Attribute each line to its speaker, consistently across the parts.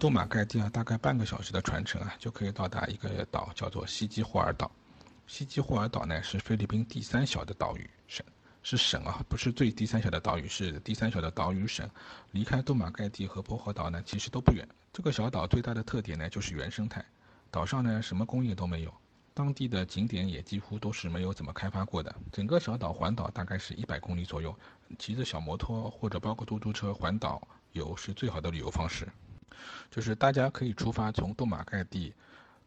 Speaker 1: 杜马盖蒂啊，大概半个小时的船程啊，就可以到达一个岛，叫做西基霍尔岛。西基霍尔岛呢，是菲律宾第三小的岛屿省，是省啊，不是最第三小的岛屿，是第三小的岛屿省。离开杜马盖蒂和波荷岛呢，其实都不远。这个小岛最大的特点呢，就是原生态。岛上呢，什么工业都没有，当地的景点也几乎都是没有怎么开发过的。整个小岛环岛大概是一百公里左右，骑着小摩托或者包括嘟嘟车环岛游是最好的旅游方式。就是大家可以出发从杜马盖蒂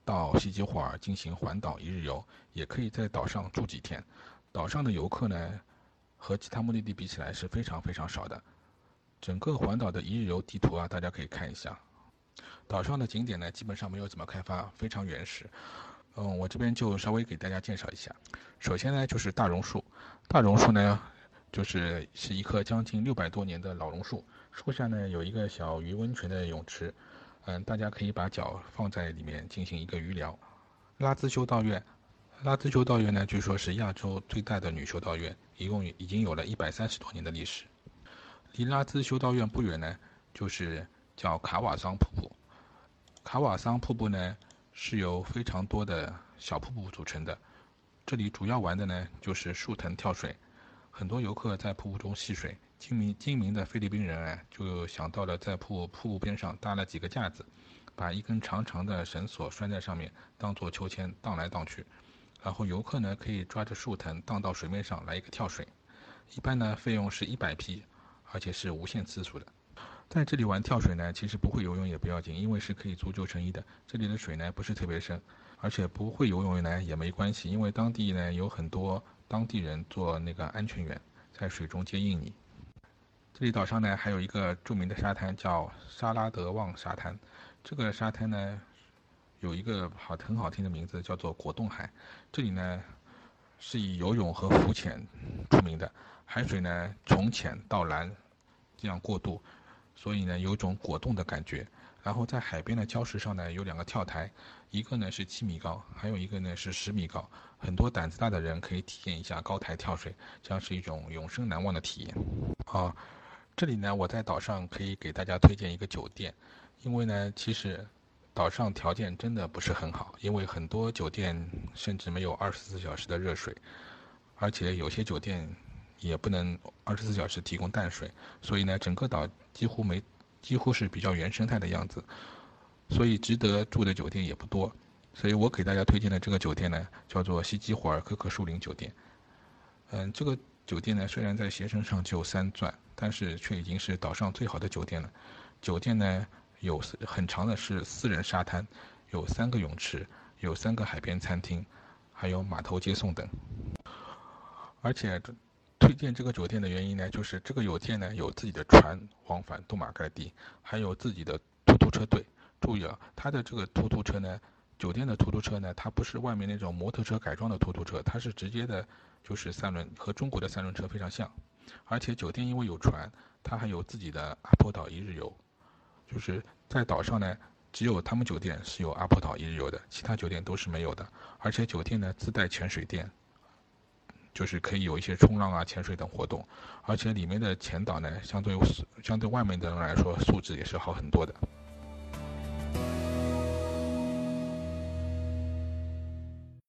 Speaker 1: 到西吉霍尔进行环岛一日游，也可以在岛上住几天。岛上的游客呢，和其他目的地比起来是非常非常少的。整个环岛的一日游地图啊，大家可以看一下。岛上的景点呢，基本上没有怎么开发，非常原始。嗯，我这边就稍微给大家介绍一下。首先呢，就是大榕树。大榕树呢，就是是一棵将近六百多年的老榕树。树下呢有一个小鱼温泉的泳池，嗯，大家可以把脚放在里面进行一个鱼疗。拉兹修道院，拉兹修道院呢据说是亚洲最大的女修道院，一共已经有了一百三十多年的历史。离拉兹修道院不远呢，就是叫卡瓦桑瀑布。卡瓦桑瀑布呢是由非常多的小瀑布组成的，这里主要玩的呢就是树藤跳水，很多游客在瀑布中戏水。精明精明的菲律宾人啊，就想到了在瀑瀑布边上搭了几个架子，把一根长长的绳索拴在上面，当做秋千荡来荡去。然后游客呢可以抓着树藤荡到水面上来一个跳水。一般呢费用是一百匹，而且是无限次数的。在这里玩跳水呢，其实不会游泳也不要紧，因为是可以租救生衣的。这里的水呢不是特别深，而且不会游泳呢也没关系，因为当地呢有很多当地人做那个安全员，在水中接应你。这里岛上呢还有一个著名的沙滩叫沙拉德旺沙滩，这个沙滩呢有一个好很好听的名字叫做果冻海。这里呢是以游泳和浮潜出名的，海水呢从浅到蓝这样过渡，所以呢有种果冻的感觉。然后在海边的礁石上呢有两个跳台，一个呢是七米高，还有一个呢是十米高。很多胆子大的人可以体验一下高台跳水，将是一种永生难忘的体验。啊。这里呢，我在岛上可以给大家推荐一个酒店，因为呢，其实岛上条件真的不是很好，因为很多酒店甚至没有二十四小时的热水，而且有些酒店也不能二十四小时提供淡水，所以呢，整个岛几乎没，几乎是比较原生态的样子，所以值得住的酒店也不多，所以我给大家推荐的这个酒店呢，叫做西基霍尔科克树林酒店，嗯，这个。酒店呢，虽然在携程上就三钻，但是却已经是岛上最好的酒店了。酒店呢有很长的是私人沙滩，有三个泳池，有三个海边餐厅，还有码头接送等。而且推荐这个酒店的原因呢，就是这个酒店呢有自己的船往返杜马盖蒂，还有自己的突突车队。注意啊，它的这个突突车呢，酒店的突突车呢，它不是外面那种摩托车改装的突突车，它是直接的。就是三轮和中国的三轮车非常像，而且酒店因为有船，它还有自己的阿波岛一日游，就是在岛上呢，只有他们酒店是有阿波岛一日游的，其他酒店都是没有的。而且酒店呢自带潜水店，就是可以有一些冲浪啊、潜水等活动，而且里面的前导呢，相对相对外面的人来说素质也是好很多的。